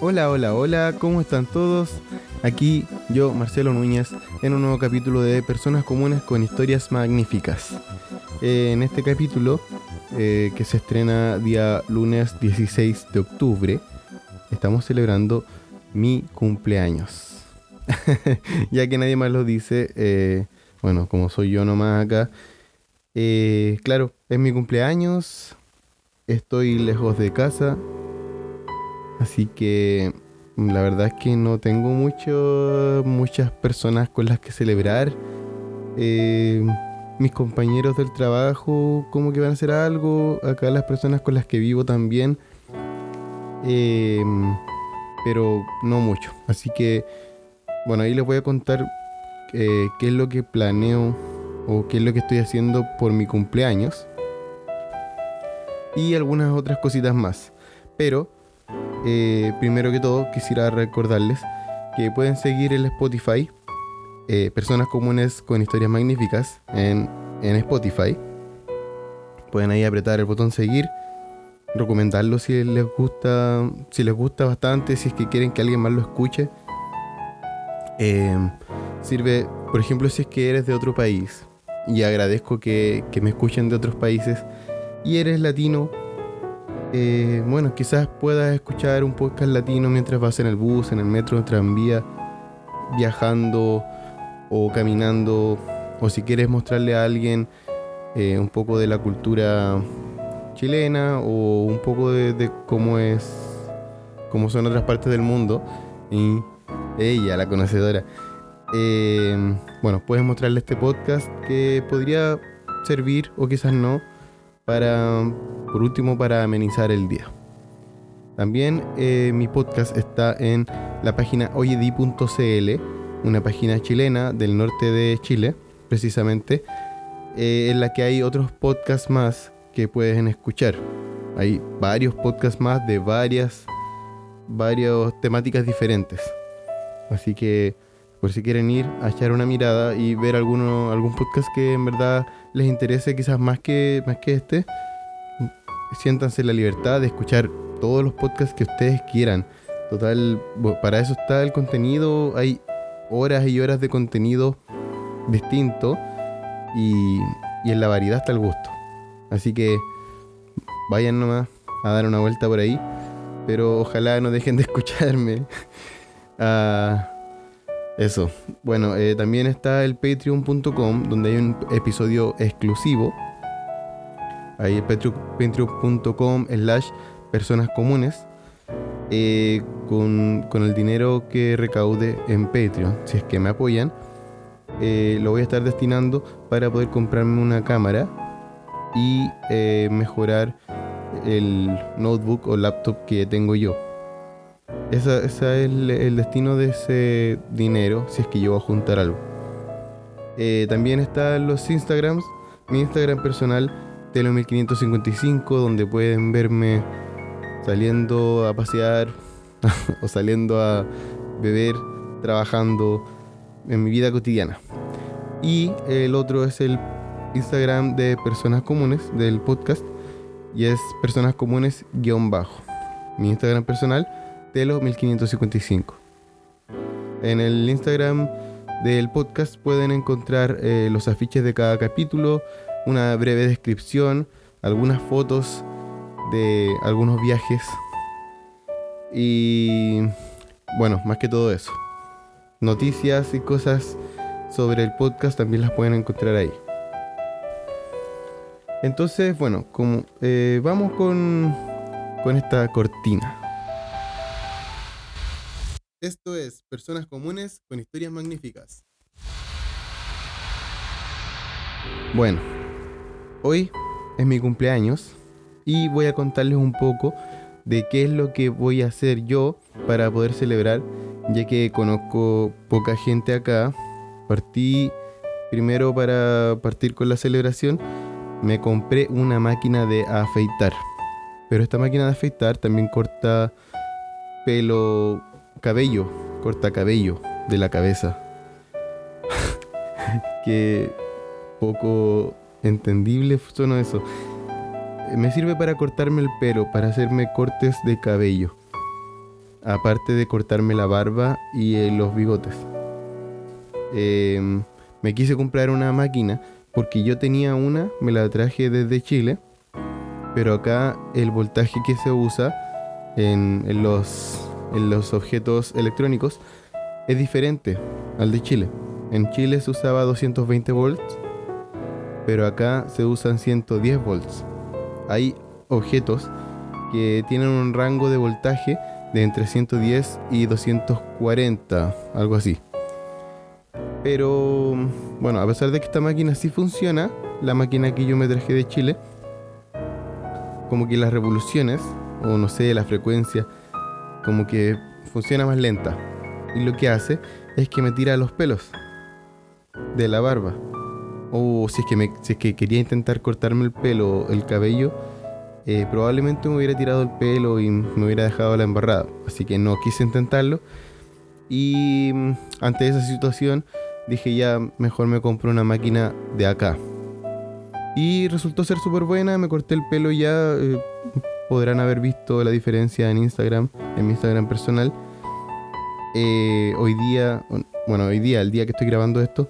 Hola, hola, hola, ¿cómo están todos? Aquí yo, Marcelo Núñez, en un nuevo capítulo de Personas Comunes con Historias Magníficas. Eh, en este capítulo, eh, que se estrena día lunes 16 de octubre, estamos celebrando mi cumpleaños. ya que nadie más lo dice, eh, bueno, como soy yo nomás acá, claro, es mi cumpleaños, estoy lejos de casa, así que la verdad es que no tengo mucho, muchas personas con las que celebrar. Eh, mis compañeros del trabajo como que van a hacer algo. Acá las personas con las que vivo también. Eh, pero no mucho. Así que, bueno, ahí les voy a contar eh, qué es lo que planeo o qué es lo que estoy haciendo por mi cumpleaños. Y algunas otras cositas más. Pero eh, primero que todo, quisiera recordarles que pueden seguir el Spotify eh, Personas Comunes con Historias Magníficas en, Spotify. Pueden ahí apretar el botón seguir, recomendarlo si les gusta, si les gusta bastante, si es que quieren que alguien más lo escuche. Eh, sirve, por ejemplo, si es que eres de otro país y agradezco que, me escuchen de otros países y eres latino eh, bueno, quizás puedas escuchar un podcast latino mientras vas en el bus, en el metro, en el tranvía, viajando o caminando, o si quieres mostrarle a alguien eh, un poco de la cultura chilena o un poco de, cómo es, cómo son otras partes del mundo. Y ella, la conocedora. Eh, bueno, puedes mostrarle este podcast que podría servir o quizás no para, por último, para amenizar el día. También eh, mi podcast está en la página oyedi.cl, una página chilena del norte de Chile, precisamente, eh, en la que hay otros podcasts más que pueden escuchar. Hay varios podcasts más de varias, varias temáticas diferentes. Así que por si quieren ir a echar una mirada y ver alguno, algún podcast que en verdad les interese quizás más que, más que este, siéntanse la libertad de escuchar todos los podcasts que ustedes quieran. Total, para eso está el contenido, hay horas y horas de contenido distinto y, y en la variedad está el gusto. Así que vayan nomás a dar una vuelta por ahí, pero ojalá no dejen de escucharme. Ah, eso. Bueno, eh, también está el patreon.com donde hay un episodio exclusivo. Ahí patreon.com slash personas comunes. Eh, con, el dinero que recaude en Patreon, si es que me apoyan, eh, lo voy a estar destinando para poder comprarme una cámara y mejorar el notebook o laptop que tengo yo. Ese es el, destino de ese dinero si es que yo a juntar algo. Eh, también están los Instagrams. Mi Instagram personal, Telo1555, donde pueden verme saliendo a pasear o saliendo a beber, trabajando en mi vida cotidiana. Y el otro es el Instagram de Personas Comunes del podcast y es Personas Comunes guion bajo. Mi Instagram personal Telo 1555. En el Instagram del podcast pueden encontrar eh, los afiches de cada capítulo, una breve descripción, algunas fotos de algunos viajes y bueno, más que todo eso. Noticias y cosas sobre el podcast también las pueden encontrar ahí. Entonces, bueno, como, eh, vamos con, con esta cortina. Esto es Personas Comunes con Historias Magníficas. Bueno, hoy es mi cumpleaños y voy a contarles un poco de qué es lo que voy a hacer yo para poder celebrar, ya que conozco poca gente acá. Partí primero para partir con la celebración, me compré una máquina de afeitar. Pero esta máquina de afeitar también corta pelo cabello, corta cabello de la cabeza. que poco entendible sonó eso. Me sirve para cortarme el pelo, para hacerme cortes de cabello. Aparte de cortarme la barba y eh, los bigotes. Em, me quise comprar una máquina porque yo tenía una, me la traje desde Chile. Pero acá el voltaje que se usa en, los, en los objetos electrónicos es diferente al de Chile. En Chile se usaba 220 volts, pero acá se usan 110 volts. Hay objetos que tienen un rango de voltaje de entre 110 y 240, algo así. Pero bueno, a pesar de que esta máquina sí funciona, la máquina que yo me traje de Chile, como que las revoluciones, o no sé, la frecuencia, como que funciona más lenta. Y lo que hace es que me tira los pelos de la barba. O si es que, me, si es que quería intentar cortarme el pelo, el cabello, eh, probablemente me hubiera tirado el pelo y me hubiera dejado la embarrada. Así que no quise intentarlo. Y mm, ante esa situación dije ya mejor me compro una máquina de acá. Y resultó ser súper buena, me corté el pelo ya. Eh, podrán haber visto la diferencia en Instagram, en mi Instagram personal. Eh, hoy día, bueno, hoy día, el día que estoy grabando esto,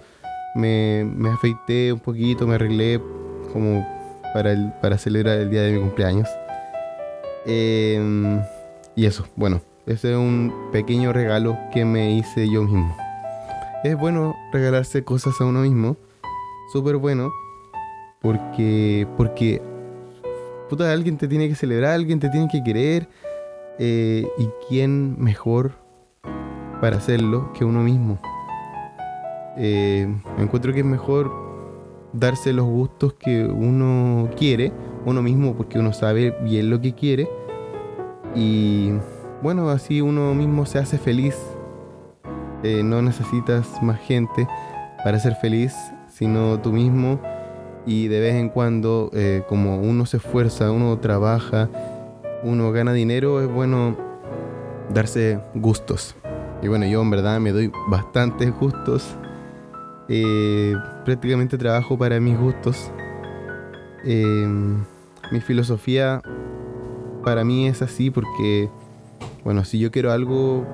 me, me afeité un poquito, me arreglé como para, el, para celebrar el día de mi cumpleaños. Em, y eso, bueno, ese es un pequeño regalo que me hice yo mismo. Es bueno regalarse cosas a uno mismo, súper bueno, porque, porque, puta, alguien te tiene que celebrar, alguien te tiene que querer, eh, y quién mejor para hacerlo que uno mismo. Eh, encuentro que es mejor darse los gustos que uno quiere, uno mismo, porque uno sabe bien lo que quiere. Y bueno, así uno mismo se hace feliz. Eh, no necesitas más gente para ser feliz, sino tú mismo. Y de vez en cuando, eh, como uno se esfuerza, uno trabaja, uno gana dinero, es bueno darse gustos. Y bueno, yo en verdad me doy bastantes gustos eh, prácticamente trabajo para mis gustos. Eh, mi filosofía para mí es así porque, bueno, si yo quiero algo,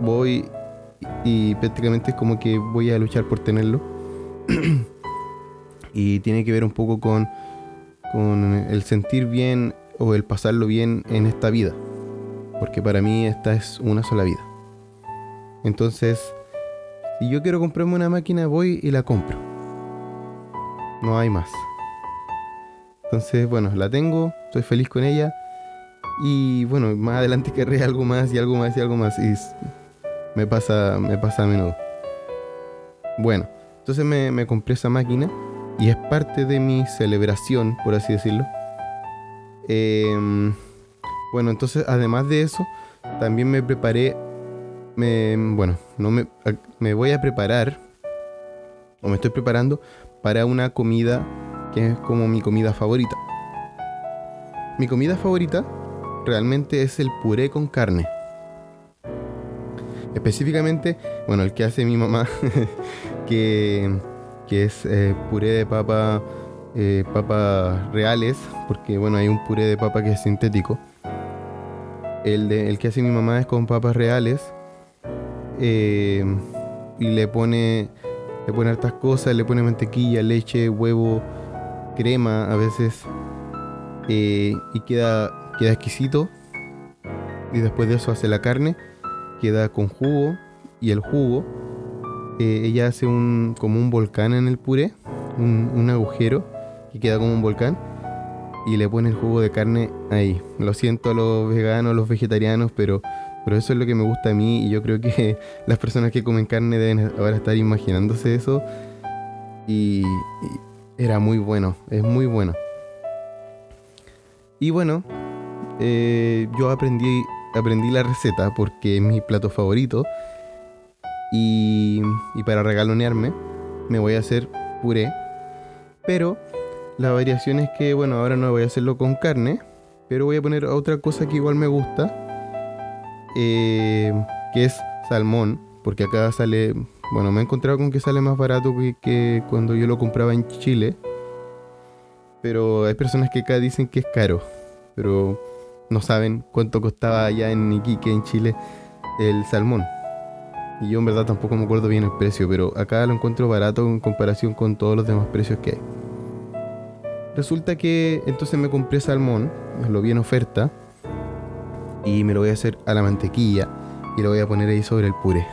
voy y prácticamente es como que voy a luchar por tenerlo. y tiene que ver un poco con, con el sentir bien o el pasarlo bien en esta vida. Porque para mí esta es una sola vida. Entonces, si yo quiero comprarme una máquina, voy y la compro. No hay más. Entonces, bueno, la tengo, estoy feliz con ella. Y bueno, más adelante querré algo más y algo más y algo más. Y me pasa, me pasa a menudo. Bueno, entonces me, compré esa máquina y es parte de mi celebración, por así decirlo. Em, bueno, entonces además de eso, también me preparé me, bueno, no me, me voy a preparar, o me estoy preparando para una comida que es como mi comida favorita. Mi comida favorita realmente es el puré con carne. Específicamente, bueno, el que hace mi mamá, que, que es eh, puré de papa, eh, papas reales, porque bueno, hay un puré de papa que es sintético. El, de, el que hace mi mamá es con papas reales, eh, y le pone, le pone hartas cosas, le pone mantequilla, leche, huevo, crema a veces eh, y queda, queda exquisito. Y después de eso hace la carne, queda con jugo y el jugo. Eh, ella hace un, como un volcán en el puré, un, un agujero que queda como un volcán y le pone el jugo de carne ahí. Lo siento a los veganos, los vegetarianos, pero pero eso es lo que me gusta a mí y yo creo que las personas que comen carne deben ahora estar imaginándose eso. Y, era muy bueno, es muy bueno. Y bueno, eh, yo aprendí, aprendí la receta porque es mi plato favorito. Y, para regalonearme me voy a hacer puré. Pero la variación es que, bueno, ahora no voy a hacerlo con carne. Pero voy a poner otra cosa que igual me gusta eh, que es salmón, porque acá sale bueno, me he encontrado con que sale más barato que, que cuando yo lo compraba en Chile. Pero hay personas que acá dicen que es caro. Pero no saben cuánto costaba allá en Iquique, en Chile, el salmón. Y yo en verdad tampoco me acuerdo bien el precio, pero acá lo encuentro barato en comparación con todos los demás precios que hay. Resulta que entonces me compré salmón, lo vi en oferta, y me lo voy a hacer a la mantequilla y lo voy a poner ahí sobre el puré.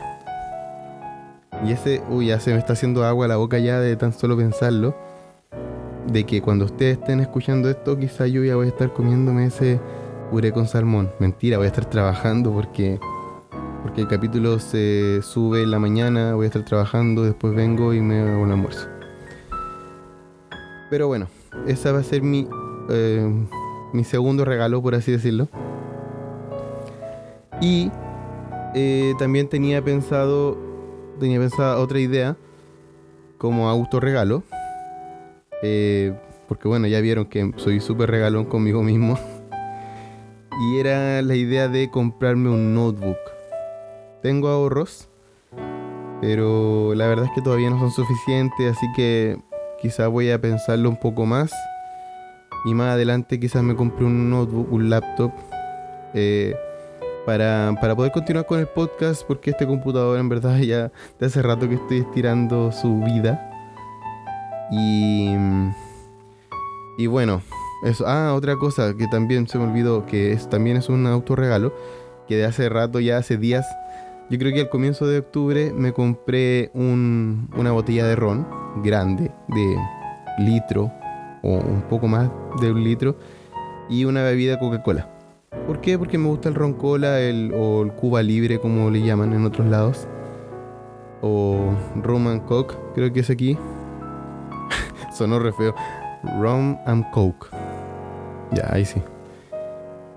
Y ese, uy, ya se me está haciendo agua a la boca ya de tan solo pensarlo. De que cuando ustedes estén escuchando esto, quizá yo ya voy a estar comiéndome ese puré con salmón. Mentira, voy a estar trabajando porque, porque el capítulo se sube en la mañana, voy a estar trabajando, después vengo y me hago un almuerzo. Pero bueno, esa va a ser mi, eh, mi segundo regalo, por así decirlo. Y eh, también tenía pensado, tenía pensada otra idea como autorregalo. Eh, porque bueno, ya vieron que soy súper regalón conmigo mismo. Y era la idea de comprarme un notebook. Tengo ahorros, pero la verdad es que todavía no son suficientes, así que quizás voy a pensarlo un poco más. Y más adelante quizás me compre un notebook, un laptop. Eh, para, para, poder continuar con el podcast, porque este computador en verdad ya de hace rato que estoy estirando su vida. Y, y bueno, eso. Ah, otra cosa que también se me olvidó, que también es un autorregalo, que de hace rato, ya hace días, yo creo que al comienzo de octubre me compré un, una botella de ron grande, de litro, o un poco más de un litro, y una bebida Coca-Cola. ¿Por qué? Porque me gusta el ron cola el, o el Cuba Libre, como le llaman en otros lados. O Rum Coke, creo que es aquí. Sonó re feo. Rum and Coke. Ya, ahí sí.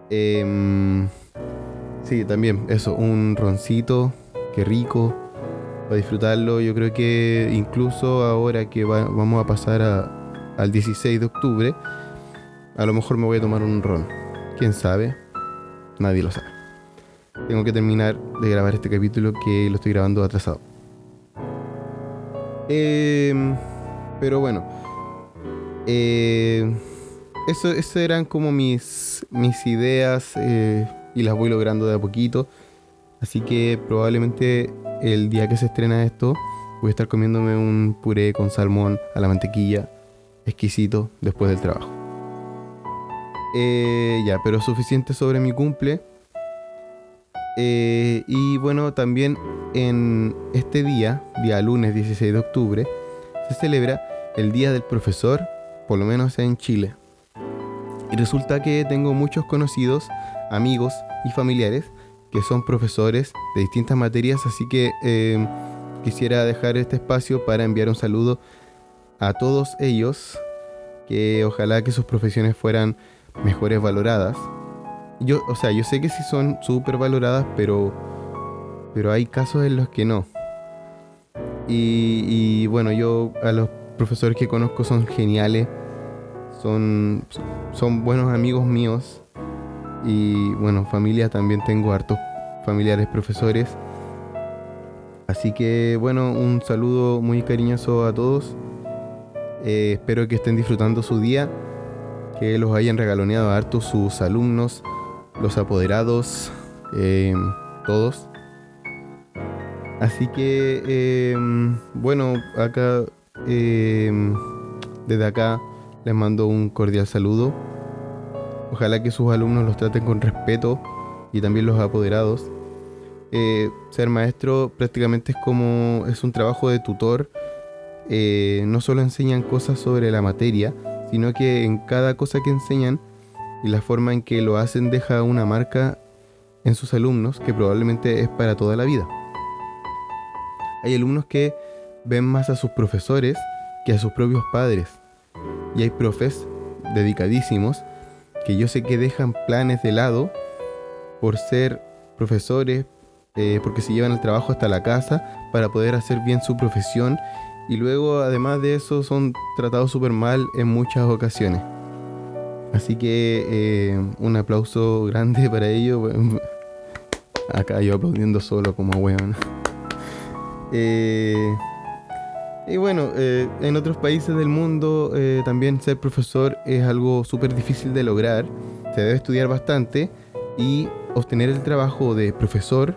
Em, sí, también, eso, un roncito, qué rico, para disfrutarlo. Yo creo que incluso ahora que vamos a pasar al 16 de octubre, a lo mejor me voy a tomar un ron. ¿Quién sabe? Nadie lo sabe. Tengo que terminar de grabar este capítulo que lo estoy grabando atrasado. Em, pero bueno. Eh, eso, eso, eran como mis, mis ideas eh, y las voy logrando de a poquito. Así que probablemente el día que se estrena esto voy a estar comiéndome un puré con salmón a la mantequilla exquisito después del trabajo. Eh, ya, pero suficiente sobre mi cumple. Eh, y bueno, también en este día, día lunes 16 de octubre, se celebra el Día del Profesor, por lo menos en Chile. Y resulta que tengo muchos conocidos, amigos y familiares que son profesores de distintas materias, así que eh, quisiera dejar este espacio para enviar un saludo a todos ellos, que ojalá que sus profesiones fueran mejores valoradas. Yo, o sea, yo sé que sí son súper valoradas, pero, pero hay casos en los que no. Y, bueno, yo a los profesores que conozco son geniales, son, son buenos amigos míos. Y bueno, familia también tengo hartos familiares profesores. Así que bueno, un saludo muy cariñoso a todos. Eh, espero que estén disfrutando su día que los hayan regaloneado harto sus alumnos, los apoderados, em, todos. Así que, em, bueno, acá, desde acá les mando un cordial saludo. Ojalá que sus alumnos los traten con respeto y también los apoderados. Eh, ser maestro prácticamente es como es un trabajo de tutor. Eh, no solo enseñan cosas sobre la materia, sino que en cada cosa que enseñan y la forma en que lo hacen deja una marca en sus alumnos que probablemente es para toda la vida. Hay alumnos que ven más a sus profesores que a sus propios padres. Y hay profes dedicadísimos que yo sé que dejan planes de lado por ser profesores, eh, porque se llevan el trabajo hasta la casa para poder hacer bien su profesión y luego además de eso son tratados súper mal en muchas ocasiones. Así que eh, un aplauso grande para ellos. Acá yo aplaudiendo solo como weón. Eh, y bueno, eh, en otros países del mundo eh, también ser profesor es algo súper difícil de lograr. Se debe estudiar bastante y obtener el trabajo de profesor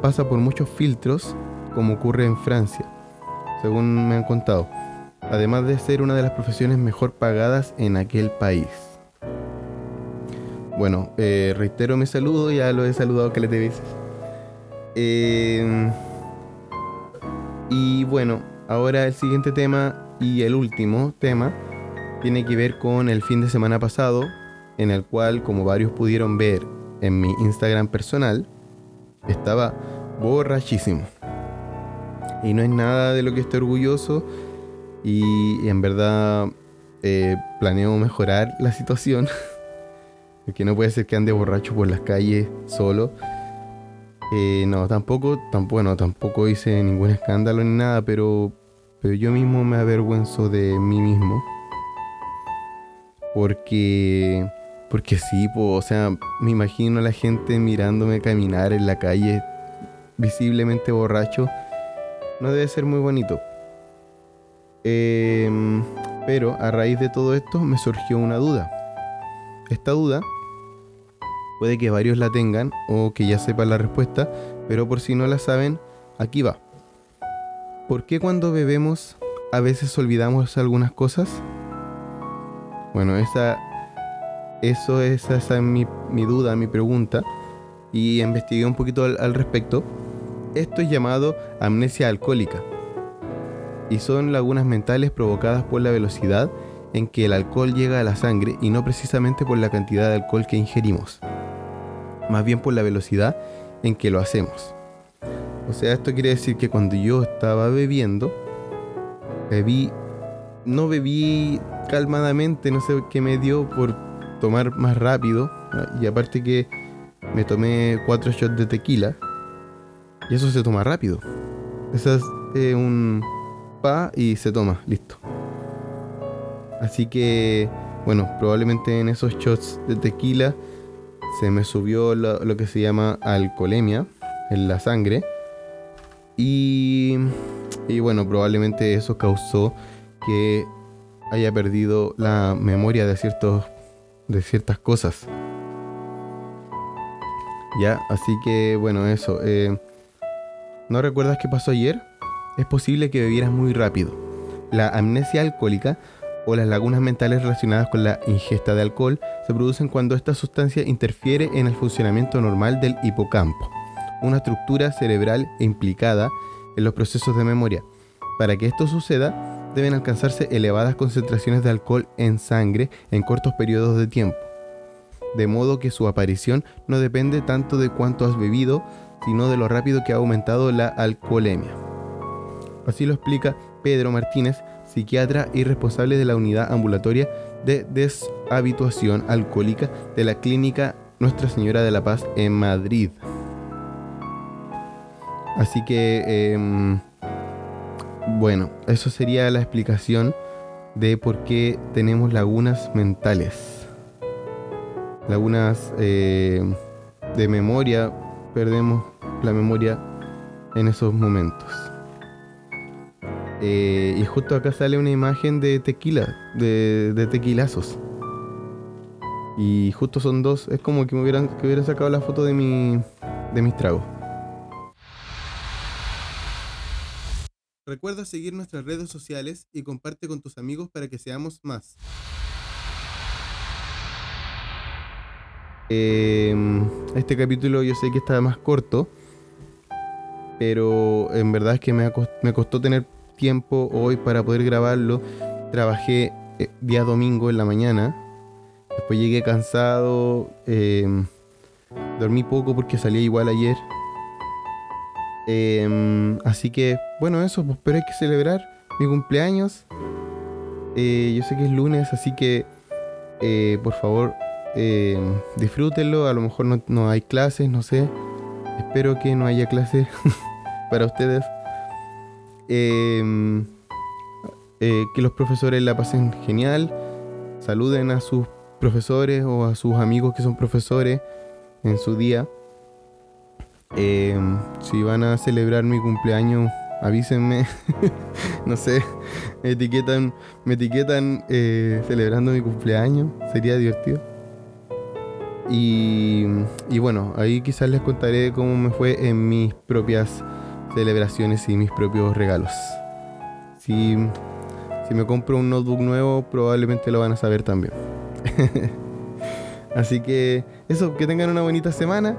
pasa por muchos filtros, como ocurre en Francia, según me han contado. Además de ser una de las profesiones mejor pagadas en aquel país. Bueno, reitero mi saludo, ya lo he saludado que le veces. Eh, y bueno, ahora el siguiente tema y el último tema tiene que ver con el fin de semana pasado, en el cual, como varios pudieron ver en mi Instagram personal, estaba borrachísimo. Y no es nada de lo que estoy orgulloso y, en verdad eh, planeo mejorar la situación. Porque no puede ser que ande borracho por las calles solo eh, no, tampoco, tampoco, bueno, tampoco hice ningún escándalo ni nada, pero, pero yo mismo me avergüenzo de mí mismo. Porque, porque sí, o sea, me imagino a la gente mirándome caminar en la calle visiblemente borracho. No debe ser muy bonito. Em, pero a raíz de todo esto me surgió una duda. Esta duda Puede que varios la tengan o que ya sepan la respuesta, pero por si no la saben, aquí va. ¿Por qué cuando bebemos a veces olvidamos algunas cosas? Bueno, esa, eso es, esa es mi, duda, mi pregunta, y investigué un poquito al, al respecto. Esto es llamado amnesia alcohólica, y son lagunas mentales provocadas por la velocidad en que el alcohol llega a la sangre y no precisamente por la cantidad de alcohol que ingerimos más bien por la velocidad en que lo hacemos. O sea, esto quiere decir que cuando yo estaba bebiendo, bebí, no bebí calmadamente, no sé qué me dio por tomar más rápido. Y aparte que me tomé cuatro shots de tequila. Y eso se toma rápido. Eso es un pa y se toma, listo. Así que, bueno, probablemente en esos shots de tequila se me subió lo, que se llama alcoholemia en la sangre. Y, y bueno, probablemente eso causó que haya perdido la memoria de, ciertos, de ciertas cosas. Ya, así que bueno, eso. Eh, ¿No recuerdas qué pasó ayer? Es posible que bebieras muy rápido. La amnesia alcohólica o las lagunas mentales relacionadas con la ingesta de alcohol se producen cuando esta sustancia interfiere en el funcionamiento normal del hipocampo, una estructura cerebral implicada en los procesos de memoria. Para que esto suceda, deben alcanzarse elevadas concentraciones de alcohol en sangre en cortos periodos de tiempo, de modo que su aparición no depende tanto de cuánto has bebido, sino de lo rápido que ha aumentado la alcoholemia. Así lo explica Pedro Martínez, psiquiatra y responsable de la unidad ambulatoria de deshabituación alcohólica de la clínica Nuestra Señora de la Paz en Madrid. Así que, em, bueno, eso sería la explicación de por qué tenemos lagunas mentales. Lagunas em, de memoria, perdemos la memoria en esos momentos. Eh, y justo acá sale una imagen de tequila, de, tequilazos. Y justo son dos, es como que me hubieran, que hubieran sacado la foto de, mi, de mis tragos. Recuerda seguir nuestras redes sociales y comparte con tus amigos para que seamos más. Em, este capítulo yo sé que está más corto, pero en verdad es que me, me costó tener tiempo hoy para poder grabarlo. Trabajé eh, día domingo en la mañana. Después llegué cansado. Em, dormí poco porque salí igual ayer. Em, así que, bueno, eso, pues, pero hay que celebrar mi cumpleaños. Eh, yo sé que es lunes, así que, eh, por favor, disfrútenlo. A lo mejor no, no hay clases, no sé. Espero que no haya clases para ustedes. Em, eh, que los profesores la pasen genial, saluden a sus profesores o a sus amigos que son profesores en su día. Eh, si van a celebrar mi cumpleaños, avísenme. no sé, me etiquetan, me etiquetan eh, celebrando mi cumpleaños. Sería divertido. Y, y bueno, ahí quizás les contaré cómo me fue en mis propias celebraciones y mis propios regalos. Si, si me compro un notebook nuevo, probablemente lo van a saber también. Así que eso, que tengan una bonita semana.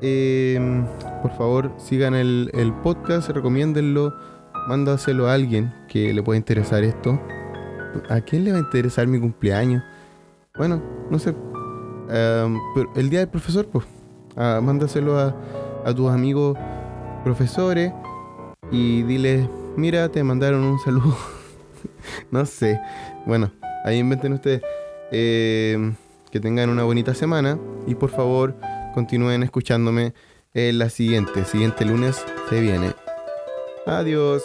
Eh, por favor, sigan el, el podcast, recomiéndenlo, mándaselo a alguien que le pueda interesar esto. ¿A quién le va a interesar mi cumpleaños? Bueno, no sé. Um, pero el día del profesor, pues, ah, mándaselo a, a tus amigos profesores y diles, mira, te mandaron un saludo. no sé. Bueno, ahí inventen ustedes. Eh, que tengan una bonita semana y por favor continúen escuchándome en la siguiente. Siguiente lunes se viene. Adiós.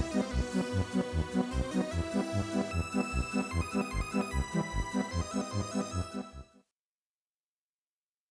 Thank you.